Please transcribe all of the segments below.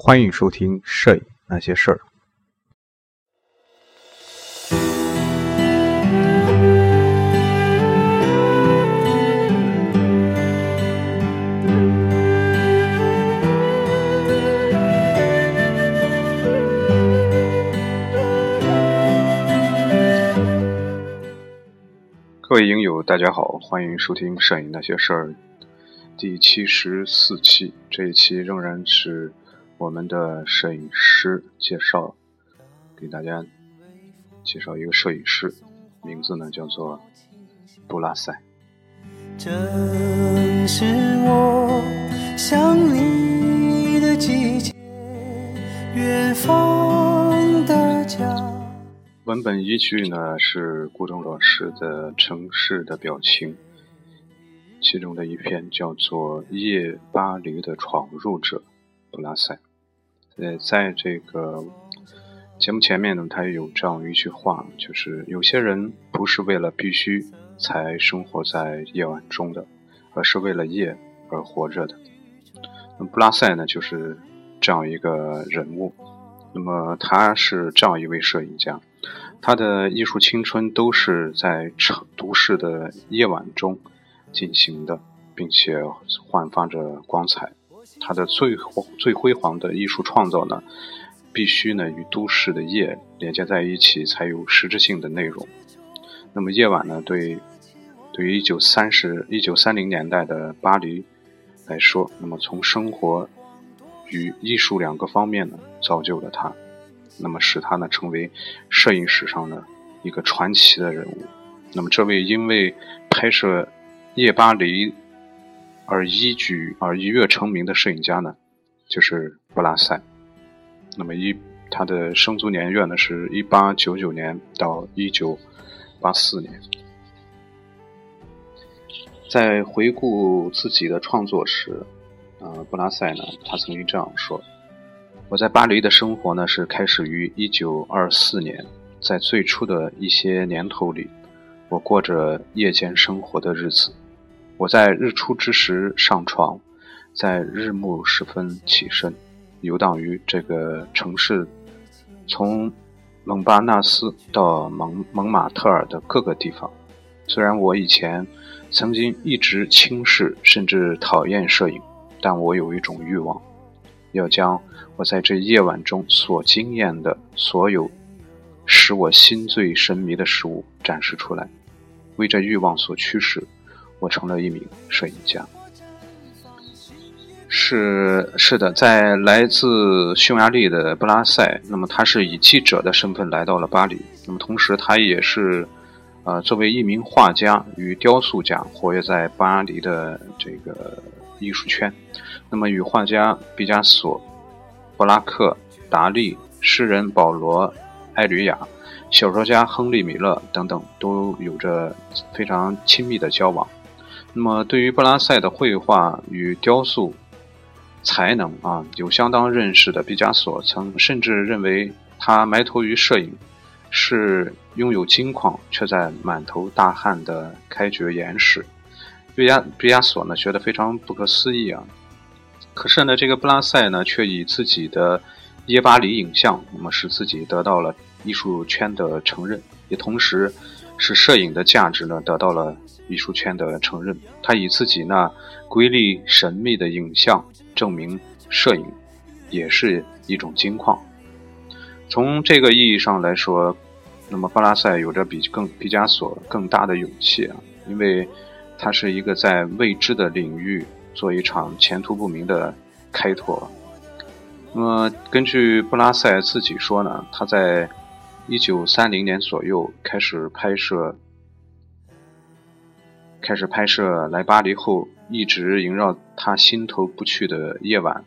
欢迎收听《摄影那些事儿》。各位影友，大家好，欢迎收听《摄影那些事儿》第七十四期。这一期仍然是我们的摄影师介绍，给大家介绍一个摄影师，名字呢叫做布拉塞。正是我想你的季节，远方的家。文本依据呢是顾东老师的《城市的表情》，其中的一篇叫做《夜巴黎的闯入者》，布拉塞。呃，在这个节目前面呢，他有这样一句话，就是有些人不是为了必须才生活在夜晚中的，而是为了夜而活着的。那布拉塞呢，就是这样一个人物。那么他是这样一位摄影家。他的艺术青春都是在城都市的夜晚中进行的，并且焕发着光彩。他的最最辉煌的艺术创造呢，必须呢与都市的夜连接在一起，才有实质性的内容。那么夜晚呢，对对于一九三十一九三零年代的巴黎来说，那么从生活与艺术两个方面呢，造就了他。那么使他呢成为摄影史上的一个传奇的人物。那么这位因为拍摄夜巴黎而一举而一跃成名的摄影家呢，就是布拉塞。那么一他的生卒年月呢是一八九九年到一九八四年。在回顾自己的创作时，呃，布拉塞呢，他曾经这样说。我在巴黎的生活呢，是开始于一九二四年。在最初的一些年头里，我过着夜间生活的日子。我在日出之时上床，在日暮时分起身，游荡于这个城市，从蒙巴纳斯到蒙蒙马特尔的各个地方。虽然我以前曾经一直轻视甚至讨厌摄影，但我有一种欲望。要将我在这夜晚中所经验的所有使我心醉神迷的事物展示出来，为这欲望所驱使，我成了一名摄影家。是是的，在来自匈牙利的布拉塞，那么他是以记者的身份来到了巴黎，那么同时他也是，呃，作为一名画家与雕塑家，活跃在巴黎的这个艺术圈。那么，与画家毕加索、布拉克、达利、诗人保罗·埃吕亚、小说家亨利·米勒等等都有着非常亲密的交往。那么，对于布拉塞的绘画与雕塑才能啊，有相当认识的毕加索曾甚至认为他埋头于摄影是拥有金矿却在满头大汗的开掘岩石。毕加毕加索呢，觉得非常不可思议啊。可是呢，这个布拉塞呢，却以自己的耶巴黎影像，那么使自己得到了艺术圈的承认，也同时使摄影的价值呢得到了艺术圈的承认。他以自己那瑰丽神秘的影像证明摄影也是一种金矿。从这个意义上来说，那么布拉塞有着比更毕加索更大的勇气啊，因为他是一个在未知的领域。做一场前途不明的开拓。那么，根据布拉塞自己说呢，他在一九三零年左右开始拍摄，开始拍摄来巴黎后一直萦绕他心头不去的夜晚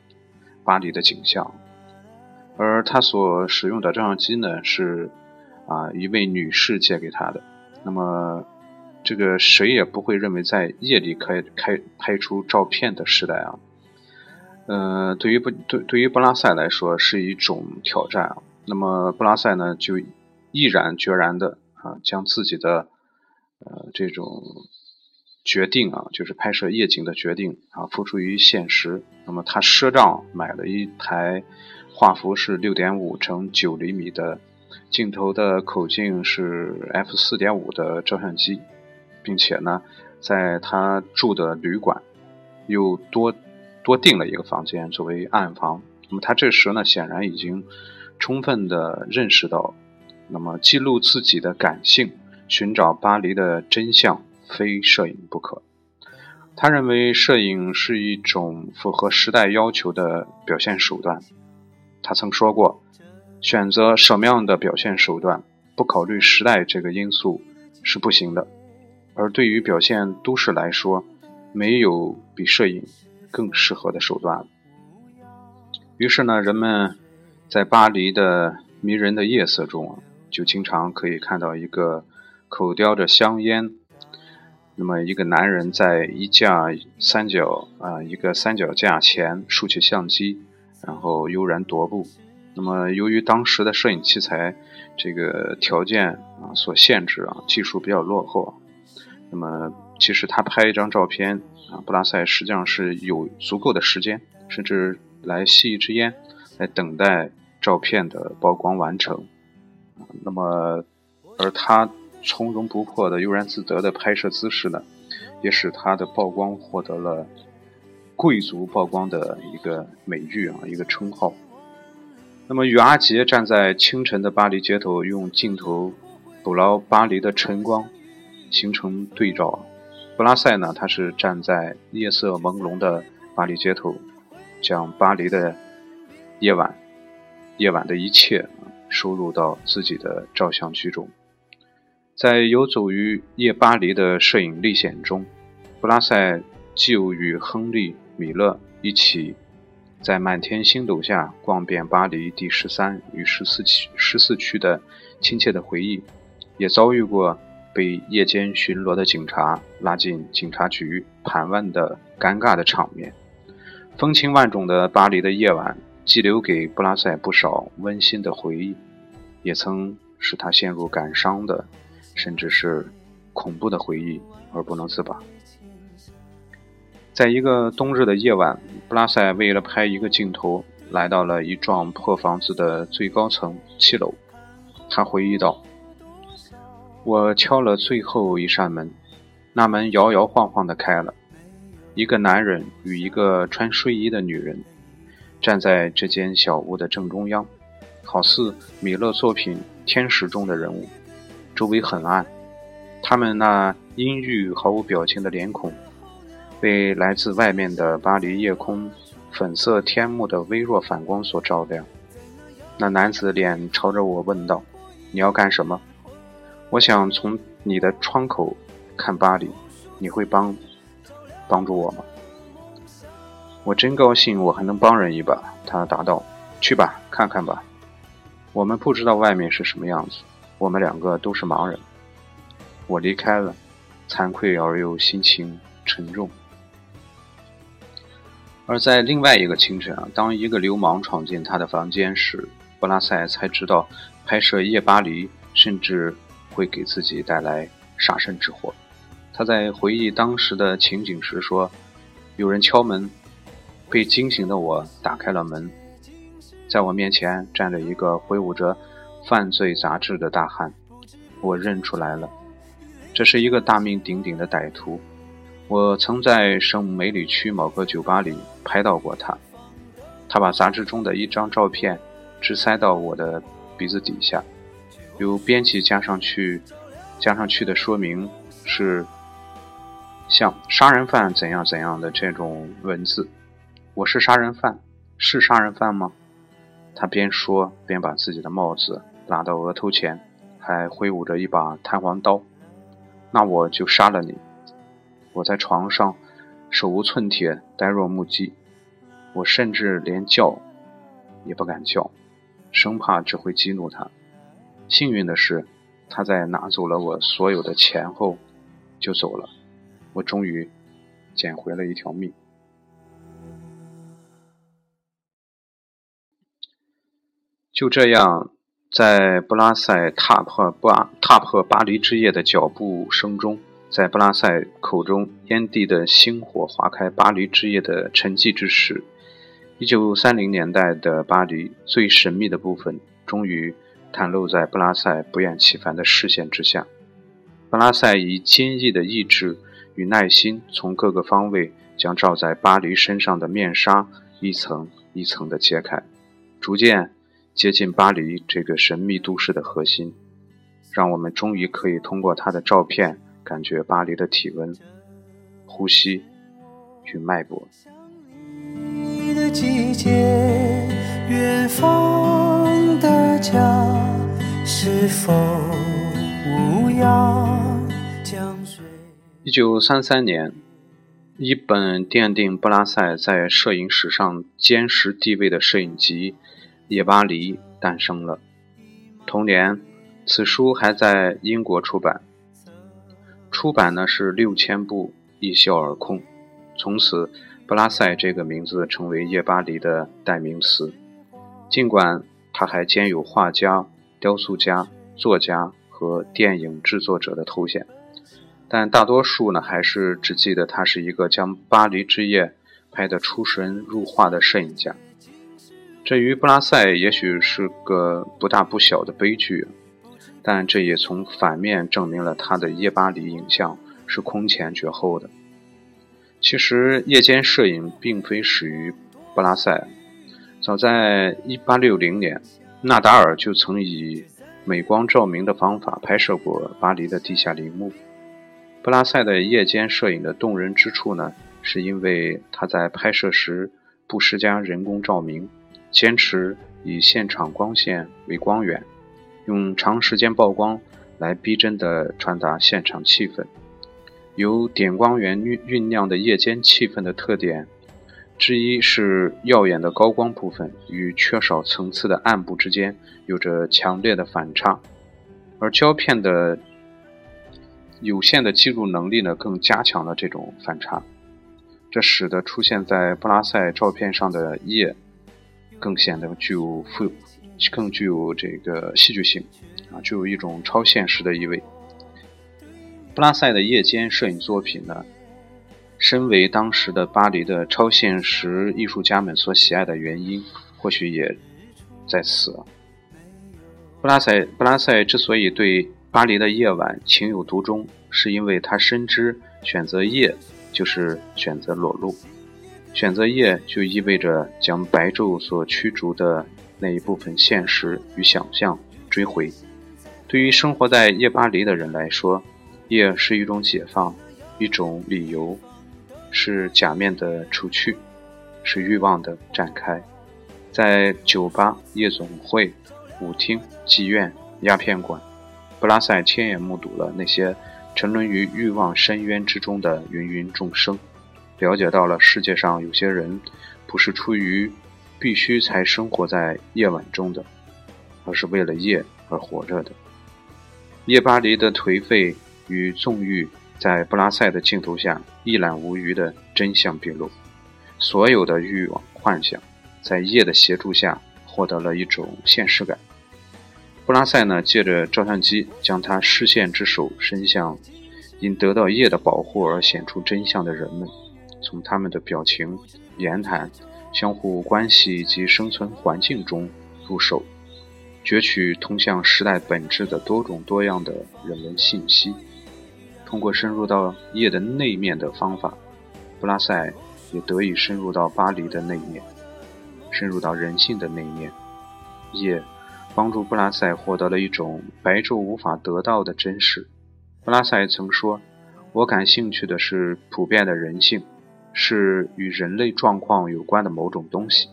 巴黎的景象。而他所使用的照相机呢，是啊一位女士借给他的。那么。这个谁也不会认为在夜里开开拍出照片的时代啊，呃，对于不对对于布拉塞来说是一种挑战啊。那么布拉塞呢，就毅然决然的啊，将自己的呃这种决定啊，就是拍摄夜景的决定啊，付诸于现实。那么他赊账买了一台画幅是六点五乘九厘米的，镜头的口径是 f 四点五的照相机，并且呢，在他住的旅馆又多多订了一个房间作为暗房。那么他这时呢，显然已经充分的认识到，那么记录自己的感性，寻找巴黎的真相。非摄影不可。他认为摄影是一种符合时代要求的表现手段。他曾说过：“选择什么样的表现手段，不考虑时代这个因素是不行的。”而对于表现都市来说，没有比摄影更适合的手段。于是呢，人们在巴黎的迷人的夜色中，就经常可以看到一个口叼着香烟。那么，一个男人在一架三角啊，一个三脚架前竖起相机，然后悠然踱步。那么，由于当时的摄影器材这个条件啊所限制啊，技术比较落后。那么，其实他拍一张照片啊，布拉塞实际上是有足够的时间，甚至来吸一支烟，来等待照片的曝光完成。那么，而他。从容不迫的悠然自得的拍摄姿势呢，也使他的曝光获得了贵族曝光的一个美誉啊，一个称号。那么与阿杰站在清晨的巴黎街头，用镜头捕捞巴黎的晨光，形成对照。布拉塞呢，他是站在夜色朦胧的巴黎街头，将巴黎的夜晚、夜晚的一切啊收入到自己的照相机中。在游走于夜巴黎的摄影历险中，布拉塞就与亨利·米勒一起，在满天星斗下逛遍巴黎第十三与十四区十四区的亲切的回忆，也遭遇过被夜间巡逻的警察拉进警察局盘问的尴尬的场面。风情万种的巴黎的夜晚，既留给布拉塞不少温馨的回忆，也曾使他陷入感伤的。甚至是恐怖的回忆而不能自拔。在一个冬日的夜晚，布拉塞为了拍一个镜头，来到了一幢破房子的最高层七楼。他回忆道：“我敲了最后一扇门，那门摇摇晃晃地开了。一个男人与一个穿睡衣的女人站在这间小屋的正中央，好似米勒作品《天使》中的人物。”周围很暗，他们那阴郁、毫无表情的脸孔，被来自外面的巴黎夜空粉色天幕的微弱反光所照亮。那男子脸朝着我问道：“你要干什么？”我想从你的窗口看巴黎，你会帮帮助我吗？我真高兴，我还能帮人一把。他答道：“去吧，看看吧。我们不知道外面是什么样子。”我们两个都是盲人，我离开了，惭愧而又心情沉重。而在另外一个清晨啊，当一个流氓闯进他的房间时，布拉塞才知道拍摄夜巴黎甚至会给自己带来杀身之祸。他在回忆当时的情景时说：“有人敲门，被惊醒的我打开了门，在我面前站着一个挥舞着。”犯罪杂志的大汉，我认出来了，这是一个大名鼎鼎的歹徒。我曾在圣梅里区某个酒吧里拍到过他。他把杂志中的一张照片直塞到我的鼻子底下，由编辑加上去，加上去的说明是像杀人犯怎样怎样的这种文字。我是杀人犯，是杀人犯吗？他边说边把自己的帽子。拿到额头前，还挥舞着一把弹簧刀，那我就杀了你！我在床上手无寸铁，呆若木鸡，我甚至连叫也不敢叫，生怕只会激怒他。幸运的是，他在拿走了我所有的钱后就走了，我终于捡回了一条命。就这样。在布拉塞踏破巴踏破巴黎之夜的脚步声中，在布拉塞口中烟蒂的星火划开巴黎之夜的沉寂之时，一九三零年代的巴黎最神秘的部分终于袒露在布拉塞不厌其烦的视线之下。布拉塞以坚毅的意志与耐心，从各个方位将罩在巴黎身上的面纱一层一层地揭开，逐渐接近巴黎这个神秘都市的核心，让我们终于可以通过他的照片。感觉巴黎的体温、呼吸与脉搏。一九三三年，一本奠定布拉塞在摄影史上坚实地位的摄影集《夜巴黎》诞生了。同年，此书还在英国出版。出版呢是六千部，一销而空。从此，布拉塞这个名字成为夜巴黎的代名词。尽管他还兼有画家、雕塑家、作家和电影制作者的头衔，但大多数呢还是只记得他是一个将巴黎之夜拍得出神入化的摄影家。这于布拉塞也许是个不大不小的悲剧。但这也从反面证明了他的夜巴黎影像是空前绝后的。其实，夜间摄影并非始于布拉塞，早在1860年，纳达尔就曾以美光照明的方法拍摄过巴黎的地下陵墓。布拉塞的夜间摄影的动人之处呢，是因为他在拍摄时不施加人工照明，坚持以现场光线为光源。用长时间曝光来逼真地传达现场气氛。由点光源酝酝酿的夜间气氛的特点之一是耀眼的高光部分与缺少层次的暗部之间有着强烈的反差，而胶片的有限的记录能力呢，更加强了这种反差。这使得出现在布拉塞照片上的夜更显得具有富。更具有这个戏剧性，啊，具有一种超现实的意味。布拉塞的夜间摄影作品呢，身为当时的巴黎的超现实艺术家们所喜爱的原因，或许也在此。布拉塞布拉塞之所以对巴黎的夜晚情有独钟，是因为他深知选择夜就是选择裸露，选择夜就意味着将白昼所驱逐的。那一部分现实与想象追回。对于生活在夜巴黎的人来说，夜是一种解放，一种理由，是假面的除去，是欲望的展开。在酒吧、夜总会、舞厅、妓院、鸦片馆，布拉塞亲眼目睹了那些沉沦于欲望深渊之中的芸芸众生，了解到了世界上有些人不是出于。必须才生活在夜晚中的，而是为了夜而活着的。夜巴黎的颓废与纵欲，在布拉塞的镜头下一览无余的真相毕露。所有的欲望幻想，在夜的协助下获得了一种现实感。布拉塞呢，借着照相机，将他视线之手伸向因得到夜的保护而显出真相的人们，从他们的表情、言谈。相互关系及生存环境中入手，攫取通向时代本质的多种多样的人文信息。通过深入到夜的内面的方法，布拉塞也得以深入到巴黎的内面，深入到人性的内面。夜帮助布拉塞获得了一种白昼无法得到的真实。布拉塞曾说：“我感兴趣的是普遍的人性。”是与人类状况有关的某种东西。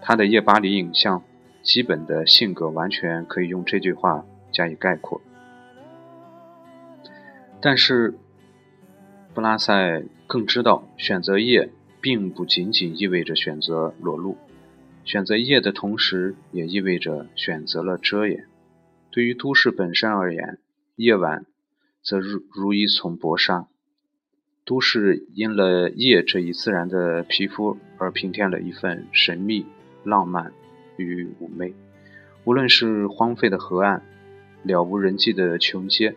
他的夜巴黎影像基本的性格完全可以用这句话加以概括。但是，布拉塞更知道，选择夜并不仅仅意味着选择裸露，选择夜的同时，也意味着选择了遮掩。对于都市本身而言，夜晚则如如一丛薄纱。都市因了夜这一自然的皮肤而平添了一份神秘、浪漫与妩媚。无论是荒废的河岸、了无人迹的穷街，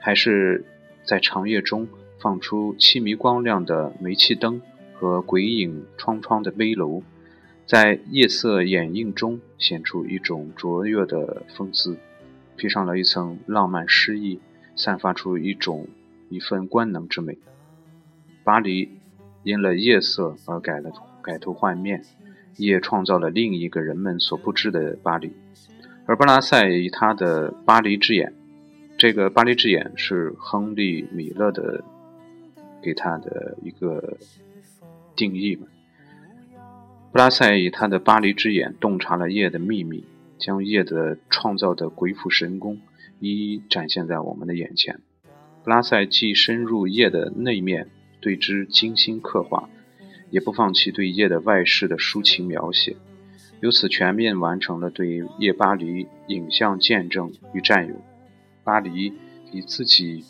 还是在长夜中放出凄迷光亮的煤气灯和鬼影幢幢的危楼，在夜色掩映中显出一种卓越的风姿，披上了一层浪漫诗意，散发出一种一份官能之美。巴黎因了夜色而改了改头换面，也创造了另一个人们所不知的巴黎。而布拉塞以他的《巴黎之眼》，这个《巴黎之眼》是亨利·米勒的给他的一个定义嘛。布拉塞以他的《巴黎之眼》洞察了夜的秘密，将夜的创造的鬼斧神工一一展现在我们的眼前。布拉塞既深入夜的内面，对之精心刻画，也不放弃对夜的外饰的抒情描写。由此全面完成了对夜巴黎影像见证与占有。巴黎以自己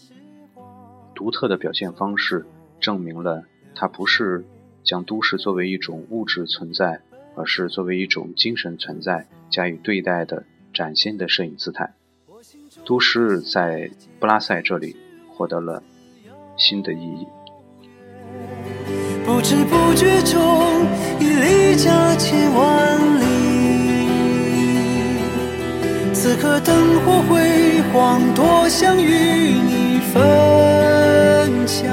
独特的表现方式，证明了它不是将都市作为一种物质存在，而是作为一种精神存在加以对待的崭新的摄影姿态。都市在布拉塞这里获得了新的意义。不知不觉中，已离家千万里。此刻灯火辉煌，多想与你分享。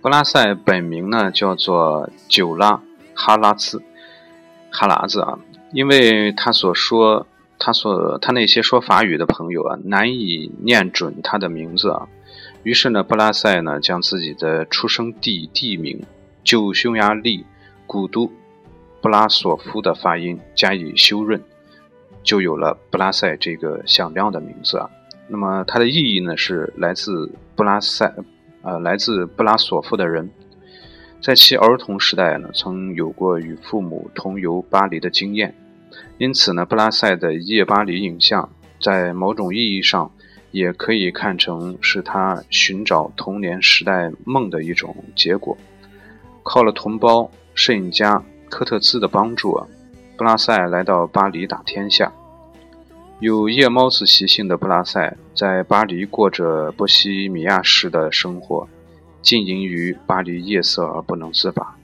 布拉塞本名呢叫做久拉哈拉兹，哈拉子啊，因为他所说，他所他那些说法语的朋友啊，难以念准他的名字啊，于是呢，布拉塞呢将自己的出生地地名旧匈牙利古都布拉索夫的发音加以修润。就有了布拉塞这个响亮的名字啊。那么它的意义呢，是来自布拉塞，呃，来自布拉索夫的人，在其儿童时代呢，曾有过与父母同游巴黎的经验，因此呢，布拉塞的夜巴黎影像，在某种意义上，也可以看成是他寻找童年时代梦的一种结果。靠了同胞摄影家科特兹的帮助啊。布拉塞来到巴黎打天下。有夜猫子习性的布拉塞在巴黎过着波西米亚式的生活，浸淫于巴黎夜色而不能自拔。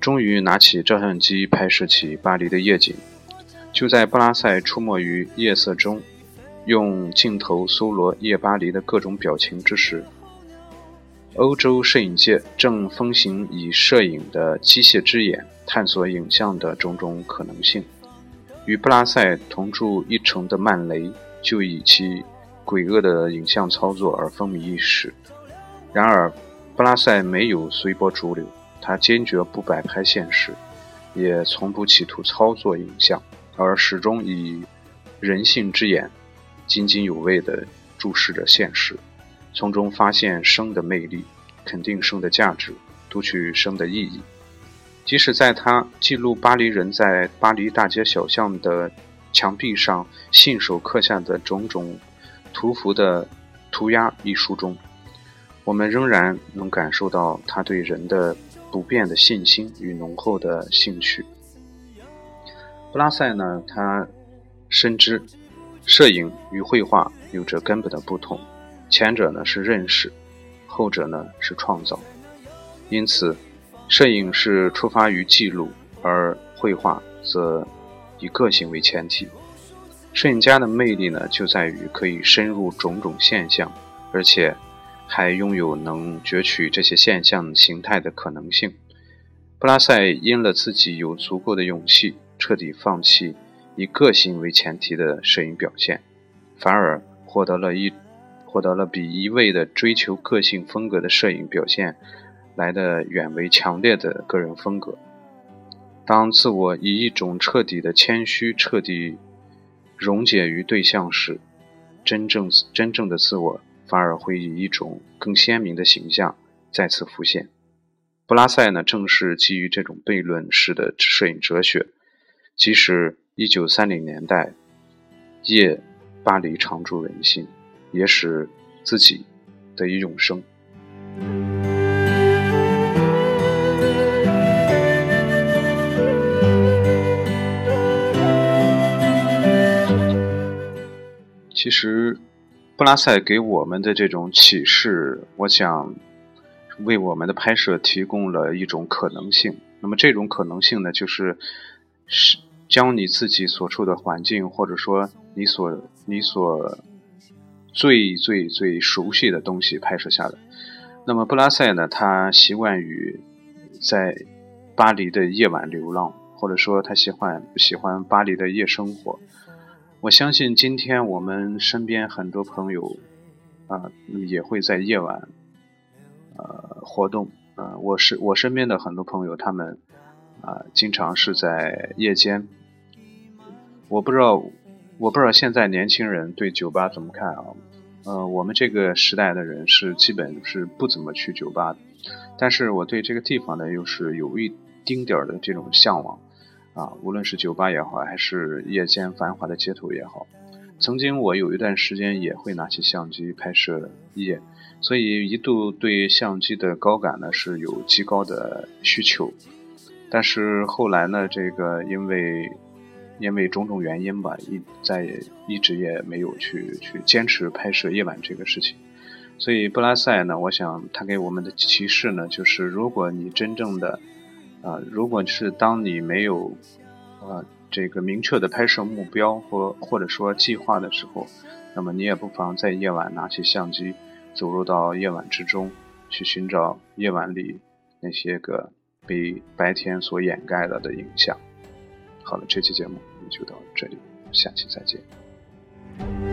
终于拿起照相机拍摄起巴黎的夜景。就在布拉塞出没于夜色中，用镜头搜罗夜巴黎的各种表情之时，欧洲摄影界正风行以摄影的机械之眼。探索影像的种种可能性。与布拉塞同住一城的曼雷就以其诡恶的影像操作而风靡一时。然而，布拉塞没有随波逐流，他坚决不摆拍现实，也从不企图操作影像，而始终以人性之眼津津有味地注视着现实，从中发现生的魅力，肯定生的价值，读取生的意义。即使在他记录巴黎人在巴黎大街小巷的墙壁上信手刻下的种种涂符的涂鸦一书中，我们仍然能感受到他对人的不变的信心与浓厚的兴趣。布拉塞呢，他深知摄影与绘画有着根本的不同，前者呢是认识，后者呢是创造，因此。摄影是出发于记录，而绘画则以个性为前提。摄影家的魅力呢，就在于可以深入种种现象，而且还拥有能攫取这些现象形态的可能性。布拉塞因了自己有足够的勇气，彻底放弃以个性为前提的摄影表现，反而获得了一获得了比一味的追求个性风格的摄影表现。来的远为强烈的个人风格。当自我以一种彻底的谦虚彻底溶解于对象时，真正真正的自我反而会以一种更鲜明的形象再次浮现。布拉塞呢，正是基于这种悖论式的摄影哲学，即使1930年代夜巴黎常驻人心，也使自己得以永生。其实，布拉塞给我们的这种启示，我想为我们的拍摄提供了一种可能性。那么这种可能性呢，就是是将你自己所处的环境，或者说你所你所最最最熟悉的东西拍摄下来。那么布拉塞呢，他习惯于在巴黎的夜晚流浪，或者说他喜欢喜欢巴黎的夜生活。我相信今天我们身边很多朋友啊，也会在夜晚呃活动啊。我是我身边的很多朋友，他们啊经常是在夜间。我不知道，我不知道现在年轻人对酒吧怎么看啊？呃，我们这个时代的人是基本是不怎么去酒吧的，但是我对这个地方呢，又是有一丁点儿的这种向往。啊，无论是酒吧也好，还是夜间繁华的街头也好，曾经我有一段时间也会拿起相机拍摄夜，所以一度对相机的高感呢是有极高的需求。但是后来呢，这个因为因为种种原因吧，一再也一直也没有去去坚持拍摄夜晚这个事情。所以布拉塞呢，我想他给我们的启示呢，就是如果你真正的。啊，如果是当你没有，呃，这个明确的拍摄目标或或者说计划的时候，那么你也不妨在夜晚拿起相机，走入到夜晚之中，去寻找夜晚里那些个被白天所掩盖了的影像。好了，这期节目我们就到这里，下期再见。